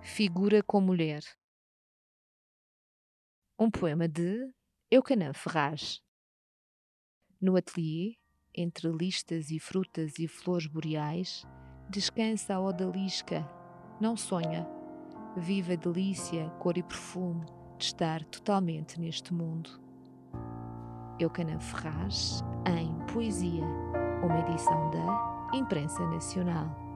Figura com mulher. Um poema de Eucanã Ferraz. No ateliê, entre listas e frutas e flores boreais, descansa a odalisca, não sonha. Viva a delícia, cor e perfume de estar totalmente neste mundo. Eucanã Ferraz, em Poesia, uma edição da Imprensa Nacional.